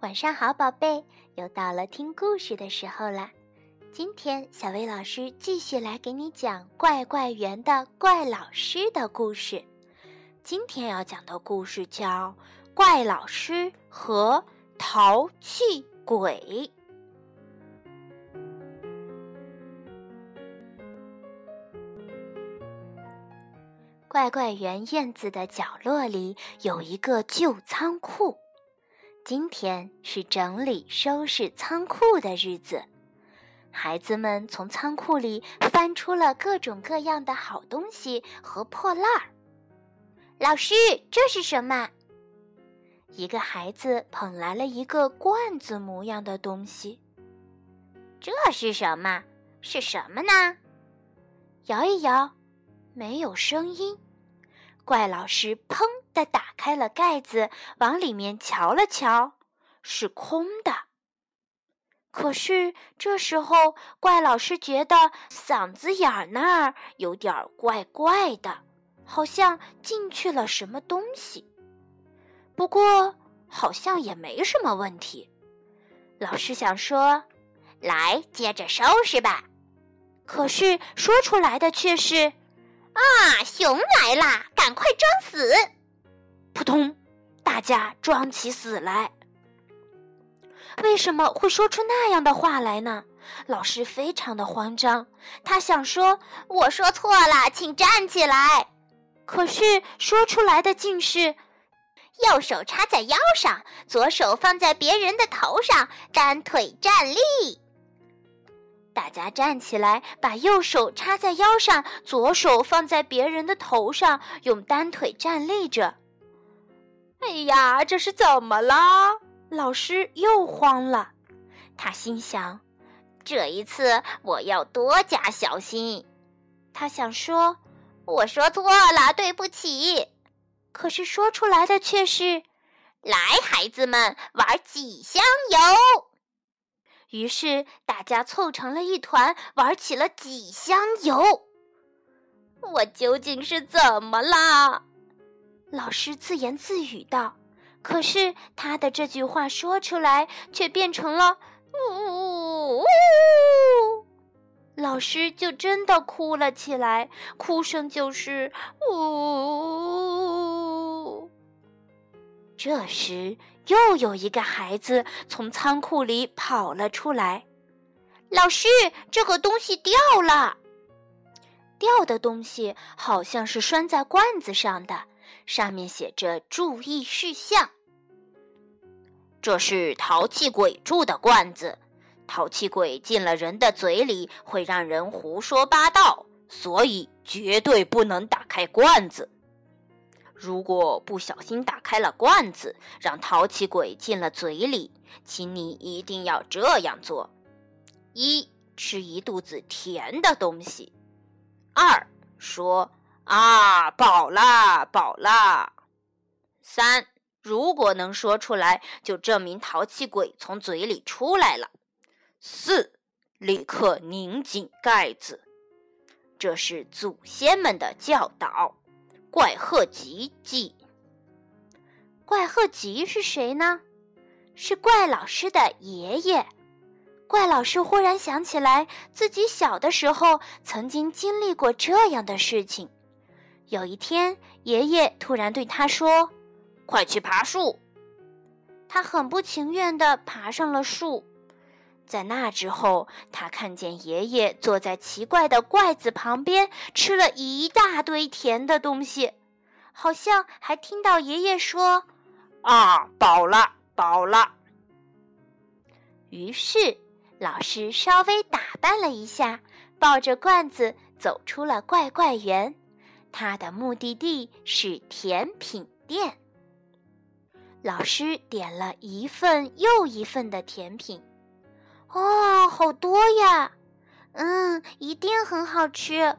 晚上好，宝贝，又到了听故事的时候了。今天小薇老师继续来给你讲怪怪园的怪老师的故事。今天要讲的故事叫《怪老师和淘气鬼》。怪怪园院子的角落里有一个旧仓库。今天是整理收拾仓库的日子，孩子们从仓库里翻出了各种各样的好东西和破烂儿。老师，这是什么？一个孩子捧来了一个罐子模样的东西。这是什么？是什么呢？摇一摇，没有声音。怪老师砰的打开了盖子，往里面瞧了瞧，是空的。可是这时候，怪老师觉得嗓子眼儿那儿有点怪怪的，好像进去了什么东西。不过好像也没什么问题。老师想说：“来，接着收拾吧。”可是说出来的却是。啊！熊来啦！赶快装死！扑通，大家装起死来。为什么会说出那样的话来呢？老师非常的慌张，他想说：“我说错了，请站起来。”可是说出来的竟是：“右手插在腰上，左手放在别人的头上，单腿站立。”大家站起来，把右手插在腰上，左手放在别人的头上，用单腿站立着。哎呀，这是怎么了？老师又慌了。他心想：这一次我要多加小心。他想说：“我说错了，对不起。”可是说出来的却是：“来，孩子们，玩几箱油。”于是大家凑成了一团，玩起了几箱油。我究竟是怎么了？老师自言自语道。可是他的这句话说出来，却变成了“呜呜呜”，老师就真的哭了起来，哭声就是“呜”。这时。又有一个孩子从仓库里跑了出来，老师，这个东西掉了。掉的东西好像是拴在罐子上的，上面写着注意事项。这是淘气鬼住的罐子，淘气鬼进了人的嘴里会让人胡说八道，所以绝对不能打开罐子。如果不小心打开了罐子，让淘气鬼进了嘴里，请你一定要这样做：一、吃一肚子甜的东西；二、说“啊，饱啦，饱啦”；三、如果能说出来，就证明淘气鬼从嘴里出来了；四、立刻拧紧盖子。这是祖先们的教导。怪鹤吉记。怪鹤吉是谁呢？是怪老师的爷爷。怪老师忽然想起来，自己小的时候曾经经历过这样的事情。有一天，爷爷突然对他说：“快去爬树。”他很不情愿地爬上了树。在那之后，他看见爷爷坐在奇怪的罐子旁边，吃了一大堆甜的东西，好像还听到爷爷说：“啊，饱了，饱了。”于是，老师稍微打扮了一下，抱着罐子走出了怪怪园。他的目的地是甜品店。老师点了一份又一份的甜品。哦，好多呀！嗯，一定很好吃。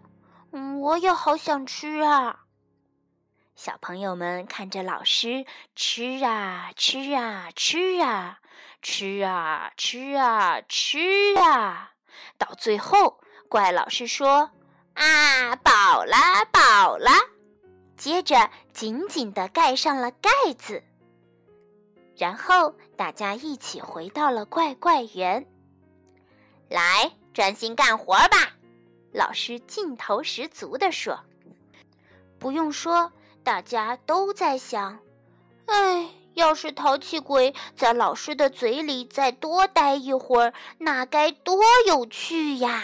嗯，我也好想吃啊。小朋友们看着老师吃啊吃啊吃啊吃啊吃啊吃啊，到最后，怪老师说：“啊，饱了，饱了。”接着紧紧的盖上了盖子。然后大家一起回到了怪怪园。来，专心干活吧！老师劲头十足地说。不用说，大家都在想：哎，要是淘气鬼在老师的嘴里再多待一会儿，那该多有趣呀！